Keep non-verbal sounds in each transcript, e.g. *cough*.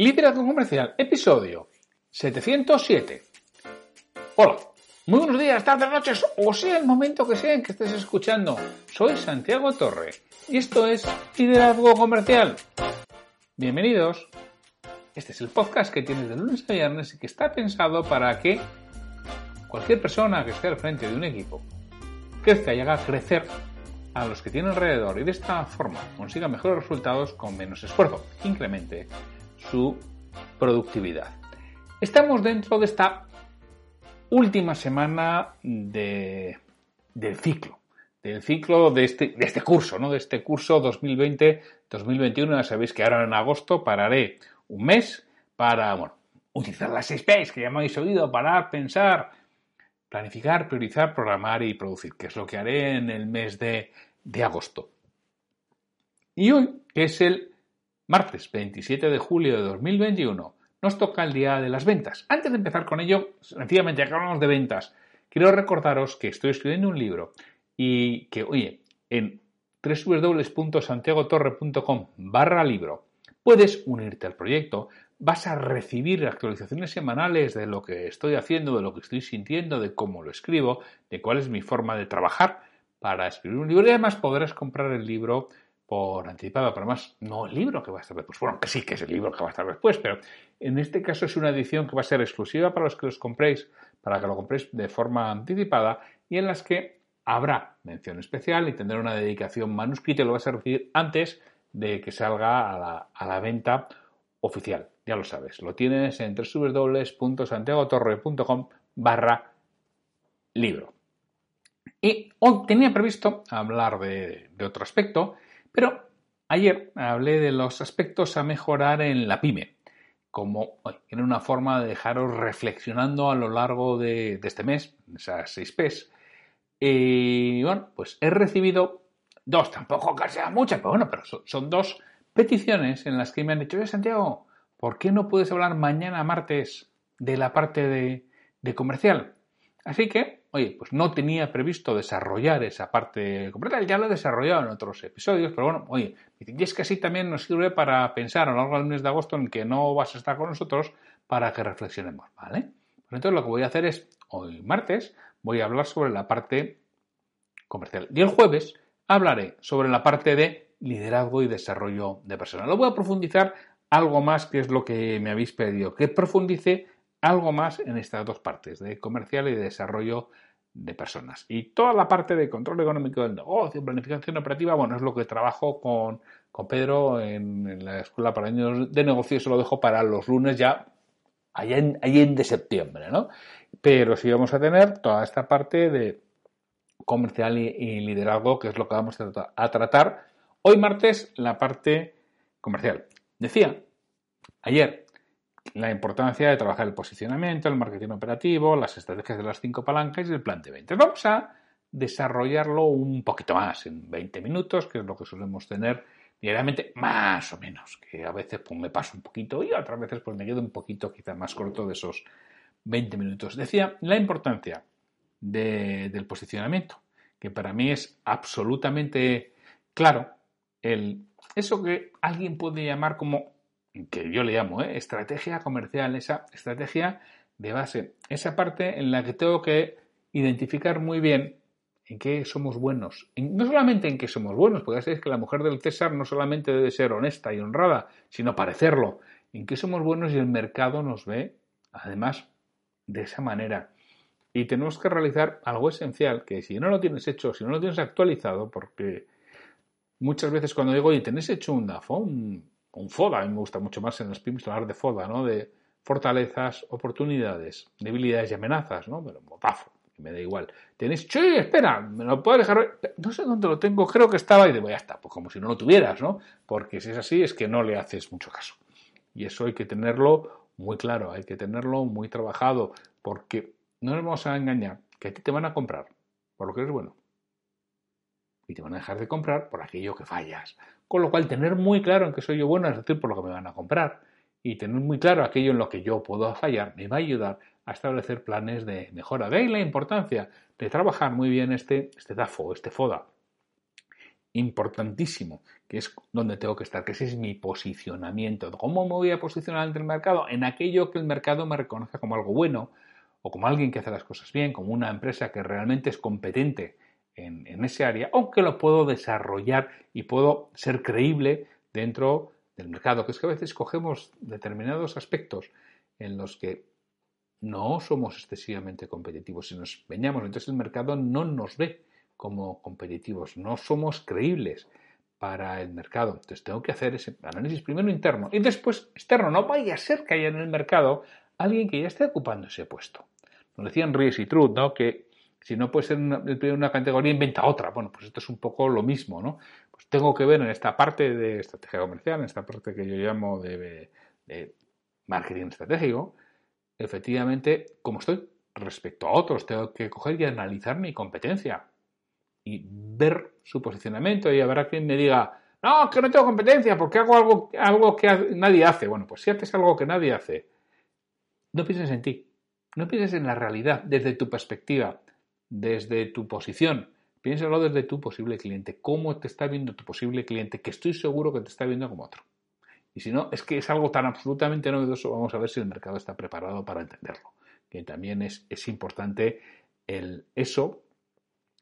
Liderazgo Comercial, episodio 707. Hola, muy buenos días, tardes, noches, o sea el momento que sea en que estés escuchando. Soy Santiago Torre y esto es Liderazgo Comercial. Bienvenidos. Este es el podcast que tienes de lunes a viernes y que está pensado para que cualquier persona que esté al frente de un equipo crezca y haga crecer a los que tiene alrededor y de esta forma consiga mejores resultados con menos esfuerzo, incremente su productividad. Estamos dentro de esta última semana de, del ciclo, del ciclo de este, de este curso, ¿no? de este curso 2020-2021. Ya sabéis que ahora en agosto pararé un mes para bueno, utilizar las 6 P's que ya me habéis oído, parar, pensar, planificar, priorizar, programar y producir, que es lo que haré en el mes de, de agosto. Y hoy es el martes 27 de julio de 2021, nos toca el día de las ventas. Antes de empezar con ello, sencillamente acá hablamos de ventas. Quiero recordaros que estoy escribiendo un libro y que, oye, en www.santiagotorre.com barra libro puedes unirte al proyecto, vas a recibir actualizaciones semanales de lo que estoy haciendo, de lo que estoy sintiendo, de cómo lo escribo, de cuál es mi forma de trabajar para escribir un libro y además podrás comprar el libro por anticipado, pero además no el libro que va a estar después. Bueno, que sí que es el libro que va a estar después, pero en este caso es una edición que va a ser exclusiva para los que los compréis, para que lo compréis de forma anticipada y en las que habrá mención especial y tendrá una dedicación manuscrita y lo vas a recibir antes de que salga a la, a la venta oficial. Ya lo sabes, lo tienes en www.santiagotorre.com barra libro. Y hoy tenía previsto hablar de, de otro aspecto, pero ayer hablé de los aspectos a mejorar en la pyme, como en una forma de dejaros reflexionando a lo largo de, este mes, esas seis P's. Y bueno, pues he recibido dos, tampoco que sea muchas, pero bueno, pero son, dos peticiones en las que me han dicho, oye Santiago, ¿por qué no puedes hablar mañana martes de la parte de comercial? Así que oye, pues no tenía previsto desarrollar esa parte completa, ya lo he desarrollado en otros episodios, pero bueno, oye, y es que así también nos sirve para pensar a lo largo del mes de agosto en que no vas a estar con nosotros para que reflexionemos, ¿vale? Pues entonces lo que voy a hacer es, hoy martes, voy a hablar sobre la parte comercial. Y el jueves hablaré sobre la parte de liderazgo y desarrollo de personas. Lo voy a profundizar algo más que es lo que me habéis pedido, que profundice algo más en estas dos partes, de comercial y de desarrollo de personas. Y toda la parte de control económico del negocio, planificación operativa, bueno, es lo que trabajo con, con Pedro en, la Escuela para Años de Negocio se lo dejo para los lunes ya, allá en, en de septiembre, ¿no? Pero sí vamos a tener toda esta parte de comercial y, liderazgo, que es lo que vamos a tratar hoy martes, la parte comercial. Decía ayer la importancia de trabajar el posicionamiento, el marketing operativo, las estrategias de las cinco palancas y el plan de ventas. Vamos a desarrollarlo un poquito más, en 20 minutos, que es lo que solemos tener diariamente, más o menos, que a veces pues, me paso un poquito y otras veces pues me quedo un poquito quizá más corto de esos 20 minutos. Decía la importancia del posicionamiento, que para mí es absolutamente claro el, eso que alguien puede llamar como que yo le llamo ¿eh? estrategia comercial, esa estrategia de base, esa parte en la que tengo que identificar muy bien en qué somos buenos. no solamente en qué somos buenos, porque ya sabéis que la mujer del César no solamente debe ser honesta y honrada, sino parecerlo. En qué somos buenos y el mercado nos ve, además, de esa manera. Y tenemos que realizar algo esencial, que si no lo tienes hecho, si no lo tienes actualizado, porque muchas veces cuando digo, oye, ¿tenés hecho un DAFO, un un FODA, a mí me gusta mucho más en los PIMS hablar de FODA, ¿no? De fortalezas, oportunidades, debilidades y amenazas, ¿no? Pero bofafo, me da igual. Tienes, che, espera, me lo puedo dejar, no sé dónde lo tengo, creo que estaba y digo, ya está, pues como si no lo tuvieras, ¿no? Porque si es así es que no le haces mucho caso. Y eso hay que tenerlo muy claro, hay que tenerlo muy trabajado, porque no nos vamos a engañar, que a ti te van a comprar por lo que eres bueno. Y te van a dejar de comprar por aquello que fallas, con lo cual, tener muy claro en qué soy yo bueno, es decir, por lo que me van a comprar, y tener muy claro aquello en lo que yo puedo fallar, me va a ayudar a establecer planes de mejora. De ahí la importancia de trabajar muy bien este, este DAFO, este FODA. importantísimo, que es donde tengo que estar, que ese es mi posicionamiento. ¿Cómo me voy a posicionar ante el mercado? En aquello que el mercado me reconoce como algo bueno o como alguien que hace las cosas bien, como una empresa que realmente es competente en, en ese área, aunque lo puedo desarrollar y puedo ser creíble dentro del mercado, que es que a veces cogemos determinados aspectos en los que no somos excesivamente competitivos. Si nos empeñamos, entonces el mercado no nos ve como competitivos, no somos creíbles para el mercado. Entonces tengo que hacer ese análisis primero interno y después externo. No vaya a ser que haya en el mercado alguien que ya esté ocupando ese puesto. Nos decían Ries y Truth, ¿no? Que si no puede ser una, una categoría, inventa otra. Bueno, pues esto es un poco lo mismo, ¿no? Pues tengo que ver en esta parte de estrategia comercial, en esta parte que yo llamo de, marketing estratégico, efectivamente, como estoy respecto a otros, tengo que coger y analizar mi competencia y ver su posicionamiento y habrá quien me diga, no, que no tengo competencia porque hago algo, algo que nadie hace. Bueno, pues si haces algo que nadie hace, no pienses en ti, no pienses en la realidad desde tu perspectiva, desde tu posición. Piénsalo desde tu posible cliente, cómo te está viendo tu posible cliente, que estoy seguro que te está viendo como otro. Y si no, es que es algo tan absolutamente novedoso, vamos a ver si el mercado está preparado para entenderlo. Que también es, es importante el, eso,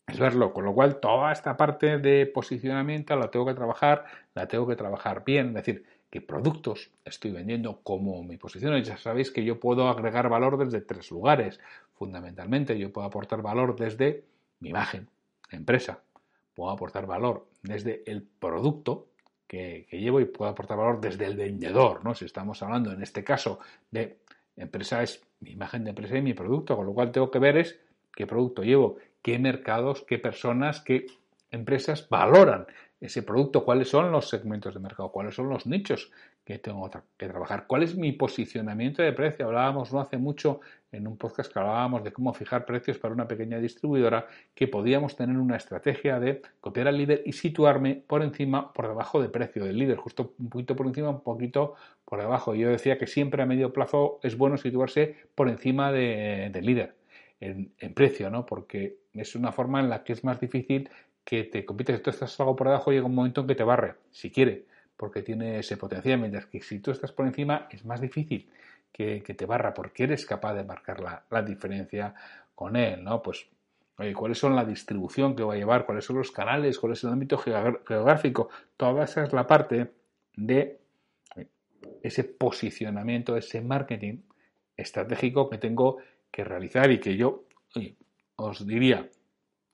es verlo. Con lo cual, toda esta parte de posicionamiento la tengo que trabajar, la tengo que trabajar bien. Es decir, qué productos estoy vendiendo, cómo mi posición. Ya sabéis que yo puedo agregar valor desde tres lugares. Fundamentalmente, yo puedo aportar valor desde mi imagen, empresa. Puedo aportar valor desde el producto, que, llevo y puedo aportar valor desde el vendedor, ¿no? Si estamos hablando en este caso de empresa es mi imagen de empresa y mi producto, con lo cual tengo que ver es qué producto llevo, qué mercados, qué personas, qué empresas valoran ese producto, cuáles son los segmentos de mercado, cuáles son los nichos que tengo que trabajar, cuál es mi posicionamiento de precio. Hablábamos no hace mucho en un podcast que hablábamos de cómo fijar precios para una pequeña distribuidora, que podíamos tener una estrategia de copiar al líder y situarme por encima, por debajo del precio del líder, justo un poquito por encima, un poquito por debajo. Yo decía que siempre a medio plazo es bueno situarse por encima del líder. En, en, precio, ¿no? Porque es una forma en la que es más difícil que te compites, si tú estás algo por debajo, llega un momento en que te barre, si quiere, porque tiene ese potencial, mientras que si tú estás por encima es más difícil que, te barra, porque eres capaz de marcar la, diferencia con él, ¿no? Pues, oye, ¿cuáles son la distribución que va a llevar? ¿Cuáles son los canales? ¿Cuál es el ámbito geográfico? Toda esa es la parte de ese posicionamiento, ese marketing estratégico que tengo que realizar y que yo os diría,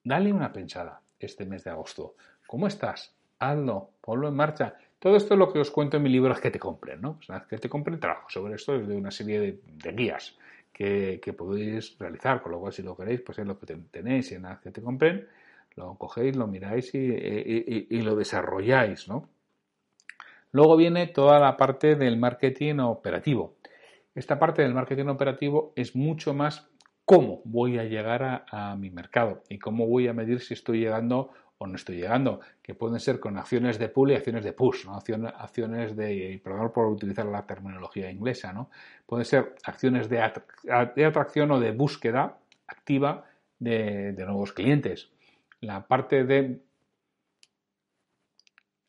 dale una pensada este mes de agosto. ¿Cómo estás? Hazlo, ponlo en marcha. Todo esto es lo que os cuento en mi libro, es que te compren, ¿no? que te compren trabajo sobre esto de una serie de, guías que, podéis realizar, con lo cual si lo queréis, pues es lo que tenéis en que te compren, lo cogéis, lo miráis y, lo desarrolláis, ¿no? Luego viene toda la parte del marketing operativo. Esta parte del marketing operativo es mucho más cómo voy a llegar a, mi mercado y cómo voy a medir si estoy llegando o no estoy llegando, que pueden ser con acciones de pull y acciones de push, acciones, de, perdón por utilizar la terminología inglesa, ¿no? pueden ser acciones de, atracción o de búsqueda activa de, nuevos clientes. La parte de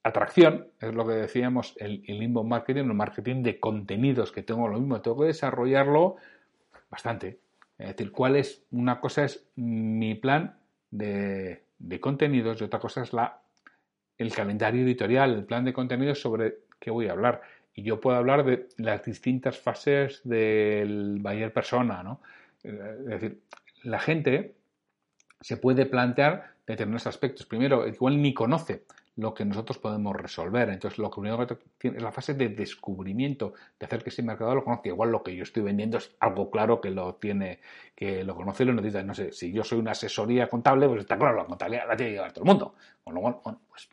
atracción, es lo que decíamos, el, el inbound marketing, el marketing de contenidos, que tengo lo mismo, tengo que desarrollarlo bastante. Es decir, cuál es, una cosa es mi plan de, contenidos y otra cosa es la, el calendario editorial, el plan de contenidos sobre qué voy a hablar. Y yo puedo hablar de las distintas fases del buyer persona, ¿no? Es decir, la gente se puede plantear determinados aspectos. Primero, igual ni conoce lo que nosotros podemos resolver. Entonces, lo que único que tiene es la fase de descubrimiento, de hacer que ese mercado lo conozca. Igual lo que yo estoy vendiendo es algo claro que lo tiene, que lo conoce y lo necesita. No sé, si yo soy una asesoría contable, pues está claro, la contabilidad la tiene que llevar todo el mundo. Con lo cual, bueno, pues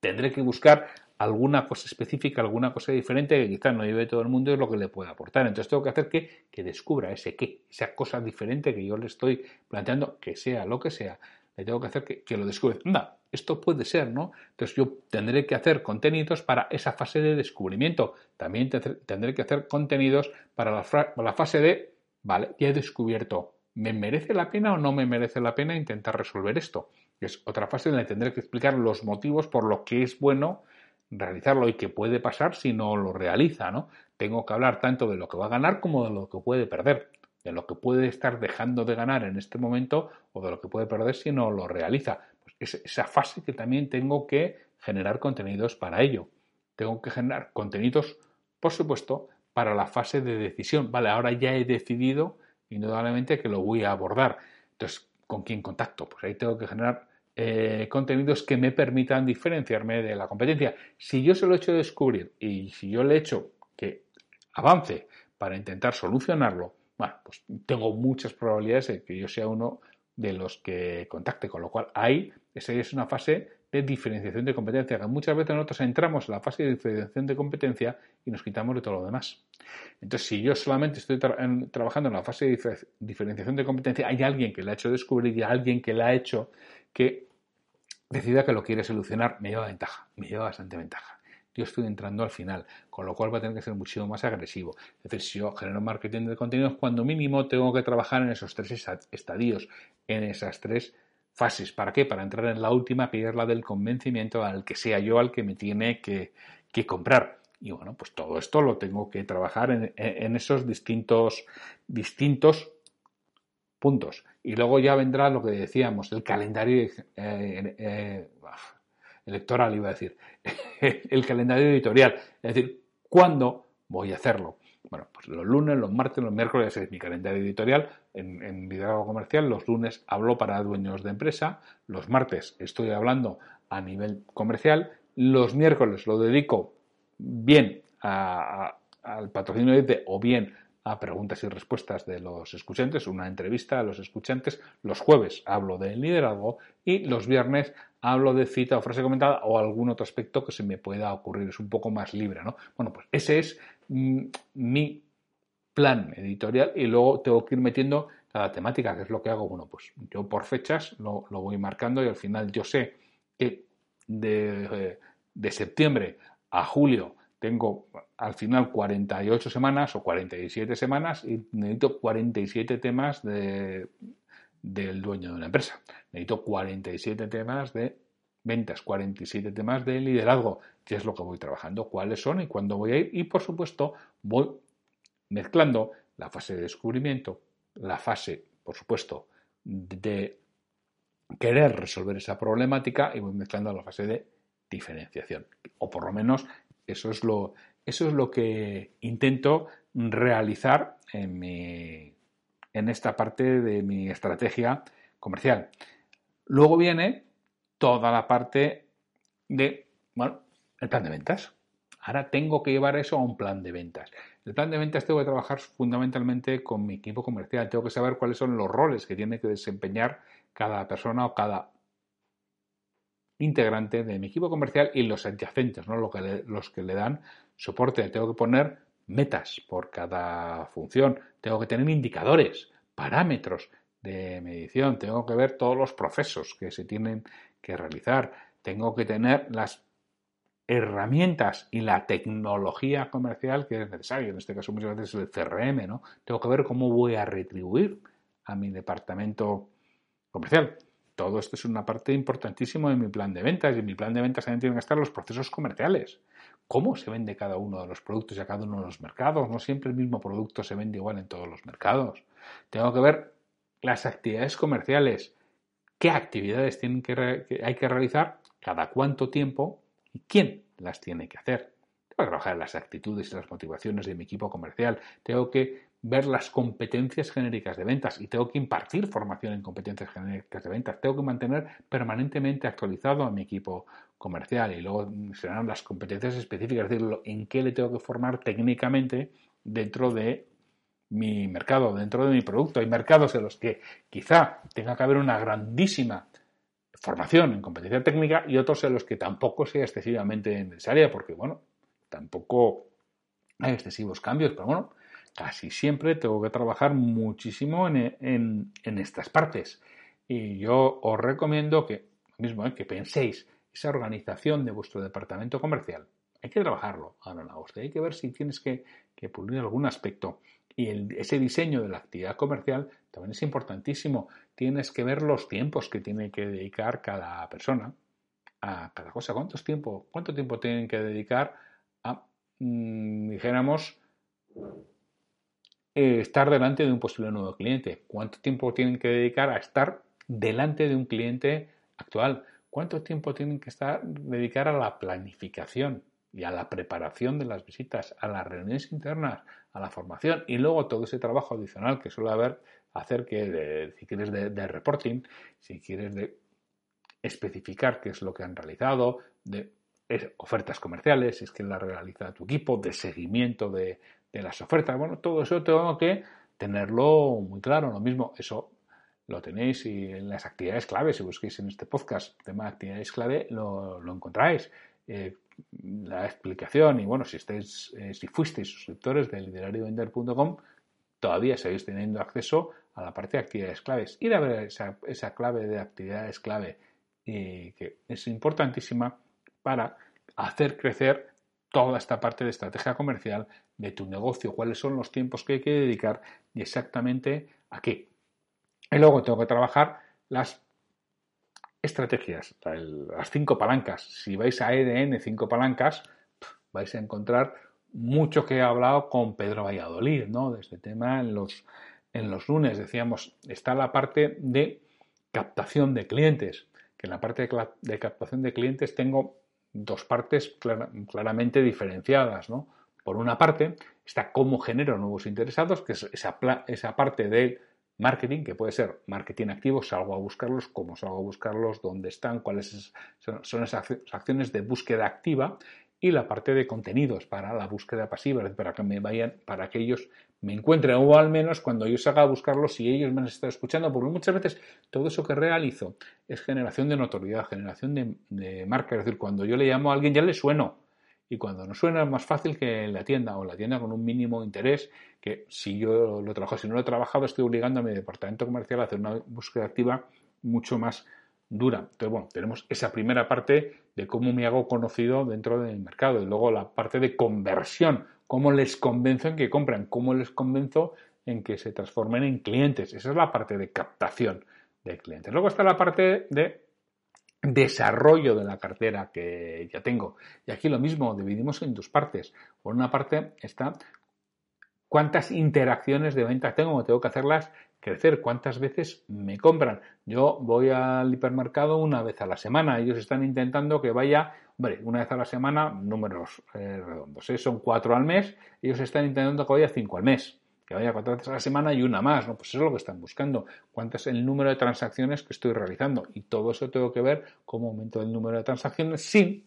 tendré que buscar alguna cosa específica, alguna cosa diferente que quizás no lleve todo el mundo es lo que le pueda aportar. Entonces tengo que hacer que, que descubra ese qué, esa cosa diferente que yo le estoy planteando, que sea lo que sea, le tengo que hacer que, que lo descubra. Anda, esto puede ser, ¿no? Entonces yo tendré que hacer contenidos para esa fase de descubrimiento. También tendré que hacer contenidos para la, fase de, vale, ya he descubierto, ¿me merece la pena o no me merece la pena intentar resolver esto? Es otra fase en la que tendré que explicar los motivos por los que es bueno realizarlo y qué puede pasar si no lo realiza, ¿no? Tengo que hablar tanto de lo que va a ganar como de lo que puede perder, de lo que puede estar dejando de ganar en este momento o de lo que puede perder si no lo realiza. Es esa fase que también tengo que generar contenidos para ello. Tengo que generar contenidos, por supuesto, para la fase de decisión. Vale, ahora ya he decidido indudablemente que lo voy a abordar. Entonces, ¿con quién contacto? Pues ahí tengo que generar eh, contenidos que me permitan diferenciarme de la competencia. Si yo se lo he hecho descubrir y si yo le he hecho que avance para intentar solucionarlo, bueno, pues tengo muchas probabilidades de que yo sea uno de los que contacte, con lo cual ahí esa es una fase de diferenciación de competencia, que muchas veces nosotros entramos en la fase de diferenciación de competencia y nos quitamos de todo lo demás. Entonces, si yo solamente estoy trabajando en la fase de diferenciación de competencia, hay alguien que le ha hecho descubrir y alguien que le ha hecho que decida que lo quiere solucionar, me lleva ventaja, me lleva bastante ventaja. Yo estoy entrando al final, con lo cual va a tener que ser muchísimo más agresivo. Es decir, si yo genero marketing de contenidos, cuando mínimo tengo que trabajar en esos tres estadios, en esas tres fases. ¿Para qué? Para entrar en la última, que la del convencimiento al que sea yo al que me tiene que, comprar. Y bueno, pues todo esto lo tengo que trabajar en, esos distintos, distintos puntos. Y luego ya vendrá lo que decíamos, el calendario eh, eh, electoral, iba a decir, *laughs* el calendario editorial. Es decir, ¿cuándo voy a hacerlo? Bueno, pues los lunes, los martes, los miércoles es mi calendario editorial. En, en liderazgo comercial, los lunes hablo para dueños de empresa, los martes estoy hablando a nivel comercial, los miércoles lo dedico bien al patrocinio de o bien a preguntas y respuestas de los escuchantes, una entrevista a los escuchantes. Los jueves hablo de liderazgo y los viernes hablo de cita o frase comentada o algún otro aspecto que se me pueda ocurrir. Es un poco más libre, ¿no? Bueno, pues ese es mm, mi plan editorial y luego tengo que ir metiendo cada temática, que es lo que hago. Bueno, pues yo por fechas lo, voy marcando y al final yo sé que de, de septiembre a julio tengo al final 48 semanas o 47 semanas y necesito 47 temas de, del dueño de una empresa. Necesito 47 temas de ventas, 47 temas de liderazgo, qué es lo que voy trabajando, cuáles son y cuándo voy a ir. Y por supuesto voy mezclando la fase de descubrimiento, la fase, por supuesto, de querer resolver esa problemática y voy mezclando la fase de diferenciación. O por lo menos eso es lo, eso es lo que intento realizar en, en esta parte de mi estrategia comercial. Luego viene toda la parte de, bueno, el plan de ventas. Ahora tengo que llevar eso a un plan de ventas. El plan de ventas tengo que trabajar fundamentalmente con mi equipo comercial. Tengo que saber cuáles son los roles que tiene que desempeñar cada persona o cada integrante de mi equipo comercial y los adyacentes, ¿no? Lo que los que le dan soporte. Tengo que poner metas por cada función, tengo que tener indicadores, parámetros de medición, tengo que ver todos los procesos que se tienen que realizar, tengo que tener las herramientas y la tecnología comercial que es necesaria, en este caso muchas veces el CRM, ¿no? Tengo que ver cómo voy a retribuir a mi departamento comercial todo esto es una parte importantísima de mi plan de ventas y en mi plan de ventas también tienen que estar los procesos comerciales. ¿Cómo se vende cada uno de los productos y a cada uno de los mercados? No siempre el mismo producto se vende igual en todos los mercados. Tengo que ver las actividades comerciales. ¿Qué actividades tienen que, hay que realizar? ¿Cada cuánto tiempo? ¿Y quién las tiene que hacer? Tengo que trabajar las actitudes y las motivaciones de mi equipo comercial. Tengo que ver las competencias genéricas de ventas y tengo que impartir formación en competencias genéricas de ventas. Tengo que mantener permanentemente actualizado a mi equipo comercial y luego serán las competencias específicas, es decir, en qué le tengo que formar técnicamente dentro de mi mercado, dentro de mi producto. Hay mercados en los que quizá tenga que haber una grandísima formación en competencia técnica y otros en los que tampoco sea excesivamente necesaria porque, bueno, tampoco hay excesivos cambios, pero bueno, casi siempre tengo que trabajar muchísimo en, estas partes. Y yo os recomiendo que, mismo, ¿eh? que penséis esa organización de vuestro departamento comercial. Hay que trabajarlo, Ana Hay que ver si tienes que, pulir algún aspecto. Y ese diseño de la actividad comercial también es importantísimo. Tienes que ver los tiempos que tiene que dedicar cada persona a cada cosa. ¿Cuánto tiempo, cuánto tiempo tienen que dedicar a, mm, dijéramos, eh, estar delante de un posible nuevo cliente? ¿Cuánto tiempo tienen que dedicar a estar delante de un cliente actual? ¿Cuánto tiempo tienen que estar, dedicar a la planificación y a la preparación de las visitas, a las reuniones internas, a la formación y luego todo ese trabajo adicional que suele haber hacer que, si quieres, de, reporting, si quieres de especificar qué es lo que han realizado, de ofertas comerciales, si es que la realiza tu equipo, de seguimiento de, de las ofertas. Bueno, todo eso tengo que tenerlo muy claro. Lo mismo, eso lo tenéis y en las actividades clave, si busquéis en este podcast tema de actividades clave, lo, encontráis. Eh, la explicación y bueno, si estáis, eh, si fuisteis suscriptores de liderariovender.com, todavía seguís teniendo acceso a la parte de actividades claves. Ir a ver esa, esa clave de actividades clave y que es importantísima para hacer crecer toda esta parte de estrategia comercial de tu negocio, cuáles son los tiempos que hay que dedicar y exactamente a qué. Y luego tengo que trabajar las estrategias, las cinco palancas. Si vais a EDN cinco palancas, vais a encontrar mucho que he hablado con Pedro Valladolid, ¿no? De este tema en los, en los lunes. Decíamos, está la parte de captación de clientes, que en la parte de, de captación de clientes tengo dos partes claramente diferenciadas, ¿no? Por una parte está cómo genero nuevos interesados, que es esa, esa parte del marketing, que puede ser marketing activo, salgo a buscarlos, cómo salgo a buscarlos, dónde están, cuáles son esas acciones de búsqueda activa y la parte de contenidos para la búsqueda pasiva, para que me vayan, para que ellos me encuentren o al menos cuando yo salga a buscarlos si ellos me han estado escuchando, porque muchas veces todo eso que realizo es generación de notoriedad, generación de, marca, es decir, cuando yo le llamo a alguien ya le sueno, y cuando no suena es más fácil que la tienda o la tienda con un mínimo interés que si yo lo trabajo, si no lo he trabajado estoy obligando a mi departamento comercial a hacer una búsqueda activa mucho más dura. Entonces, bueno, tenemos esa primera parte de cómo me hago conocido dentro del mercado y luego la parte de conversión, cómo les convenzo en que compran, cómo les convenzo en que se transformen en clientes. Esa es la parte de captación de clientes. Luego está la parte de desarrollo de la cartera que ya tengo. Y aquí lo mismo, dividimos en dos partes. Por una parte está cuántas interacciones de venta tengo, tengo que hacerlas crecer, cuántas veces me compran. Yo voy al hipermercado una vez a la semana, ellos están intentando que vaya, hombre, una vez a la semana, números eh, redondos, ¿eh? son cuatro al mes, ellos están intentando que vaya cinco al mes que vaya cuatro veces a la semana y una más, ¿no? Pues eso es lo que están buscando. ¿Cuánto es el número de transacciones que estoy realizando? Y todo eso tengo que ver cómo aumento el número de transacciones sin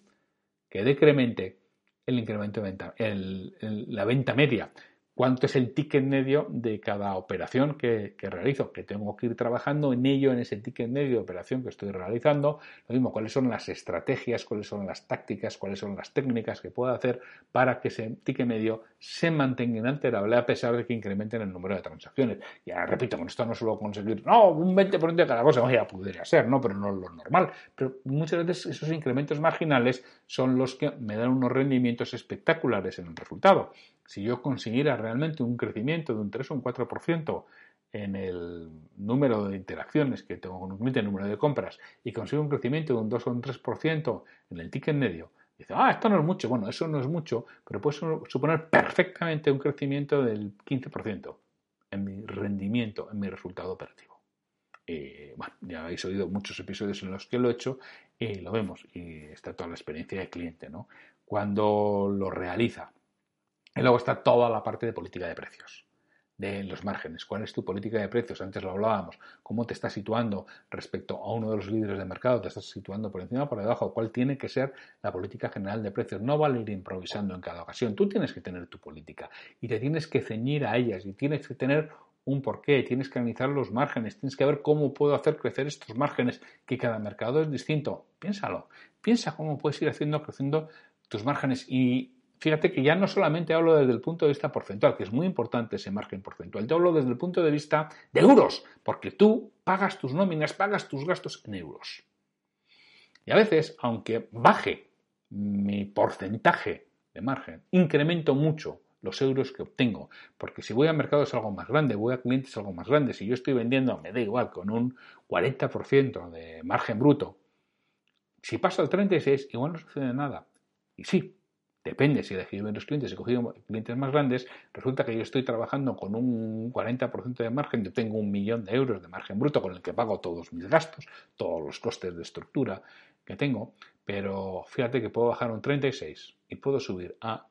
que decremente el incremento de venta, la venta media cuánto es el ticket medio de cada operación que, realizo, que tengo que ir trabajando en ello, en ese ticket medio de operación que estoy realizando. Lo mismo, cuáles son las estrategias, cuáles son las tácticas, cuáles son las técnicas que puedo hacer para que ese ticket medio se mantenga inalterable a pesar de que incrementen el número de transacciones. Ya repito, con esto no suelo conseguir, no, un 20% de cada cosa, ya podría ser, ¿no? Pero no es lo normal. Pero muchas veces esos incrementos marginales son los que me dan unos rendimientos espectaculares en el resultado si yo consiguiera realmente un crecimiento de un 3 o un 4% en el número de interacciones que tengo con un cliente, el número de compras, y consigo un crecimiento de un 2 o un 3% en el ticket medio, dice, ah, esto no es mucho. Bueno, eso no es mucho, pero puede suponer perfectamente un crecimiento del 15% en mi rendimiento, en mi resultado operativo. bueno, ya habéis oído muchos episodios en los que lo he hecho y lo vemos. Y está toda la experiencia de cliente, ¿no? Cuando lo realiza y luego está toda la parte de política de precios, de los márgenes. ¿Cuál es tu política de precios? Antes lo hablábamos. ¿Cómo te estás situando respecto a uno de los líderes de mercado? ¿Te estás situando por encima o por debajo? ¿Cuál tiene que ser la política general de precios? No vale ir improvisando en cada ocasión. Tú tienes que tener tu política y te tienes que ceñir a ellas y tienes que tener un porqué, tienes que analizar los márgenes, tienes que ver cómo puedo hacer crecer estos márgenes, que cada mercado es distinto. Piénsalo, piensa cómo puedes ir haciendo creciendo tus márgenes y fíjate que ya no solamente hablo desde el punto de vista porcentual, que es muy importante ese margen porcentual, te hablo desde el punto de vista de euros, porque tú pagas tus nóminas, pagas tus gastos en euros. Y a veces, aunque baje mi porcentaje de margen, incremento mucho los euros que obtengo. Porque si voy a mercados algo más grande, voy a clientes algo más grandes, si yo estoy vendiendo, me da igual, con un 40% de margen bruto, si paso al 36, igual no sucede nada. Y sí, Depende si he elegido menos clientes, he cogido clientes más grandes, resulta que yo estoy trabajando con un 40% de margen, yo tengo un millón de euros de margen bruto con el que pago todos mis gastos, todos los costes de estructura que tengo, pero fíjate que puedo bajar un 36 y puedo subir a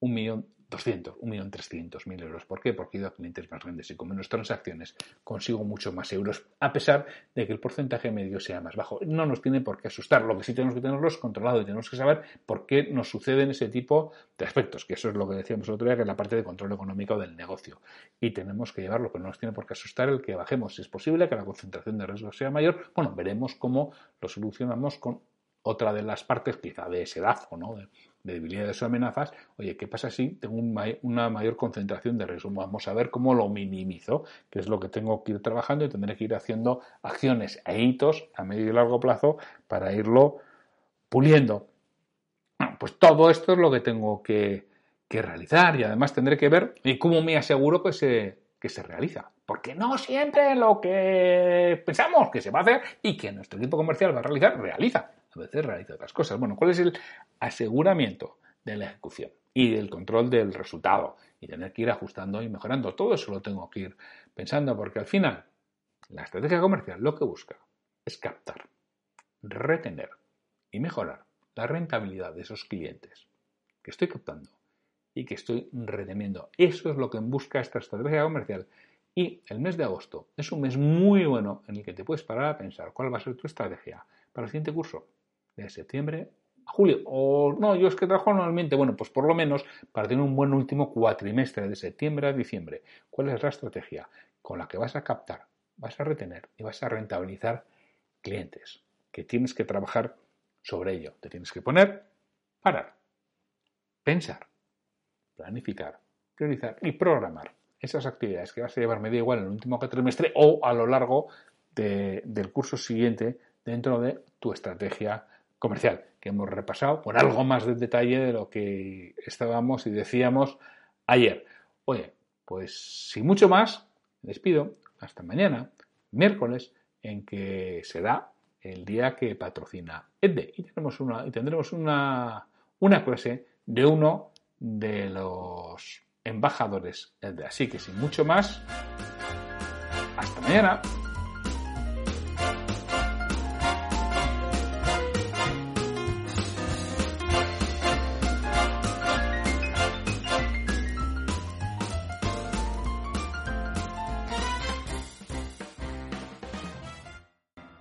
un millón 200, 1.300.000 euros. ¿Por qué? Porque he ido a clientes más grandes y con menos transacciones consigo mucho más euros, a pesar de que el porcentaje medio sea más bajo. No nos tiene por qué asustar. Lo que sí tenemos que tenerlos controlado y tenemos que saber por qué nos suceden ese tipo de aspectos, que eso es lo que decíamos el otro día, que es la parte de control económico del negocio. Y tenemos que llevarlo, que no nos tiene por qué asustar el que bajemos. Si es posible que la concentración de riesgo sea mayor, bueno, veremos cómo lo solucionamos con otra de las partes, quizá de ese DAFO, ¿no? Debilidades o amenazas, oye, ¿qué pasa si tengo una mayor concentración de riesgo? Vamos a ver cómo lo minimizo, que es lo que tengo que ir trabajando y tendré que ir haciendo acciones e hitos a medio y largo plazo para irlo puliendo. pues todo esto es lo que tengo que, realizar y además tendré que ver y cómo me aseguro que se, que se realiza. Porque no siempre lo que pensamos que se va a hacer y que nuestro equipo comercial va a realizar, realiza a veces realiza otras cosas. Bueno, ¿cuál es el aseguramiento de la ejecución y del control del resultado? Y tener que ir ajustando y mejorando. Todo eso lo tengo que ir pensando porque al final la estrategia comercial lo que busca es captar, retener y mejorar la rentabilidad de esos clientes que estoy captando y que estoy reteniendo. Eso es lo que busca esta estrategia comercial. Y el mes de agosto es un mes muy bueno en el que te puedes parar a pensar cuál va a ser tu estrategia para el siguiente curso de septiembre a julio. O no, yo es que trabajo normalmente, bueno, pues por lo menos para tener un buen último cuatrimestre de septiembre a diciembre. ¿Cuál es la estrategia con la que vas a captar, vas a retener y vas a rentabilizar clientes? Que tienes que trabajar sobre ello. Te tienes que poner, parar, pensar, planificar, priorizar y programar esas actividades que vas a llevar medio igual en el último cuatrimestre o a lo largo del curso siguiente dentro de tu estrategia comercial, que hemos repasado con algo más de detalle de lo que estábamos y decíamos ayer. Oye, pues sin mucho más, les pido hasta mañana, miércoles, en que será el día que patrocina EDDE y, tenemos una, y tendremos una, una clase de uno de los embajadores EDDE. Así que sin mucho más, hasta mañana.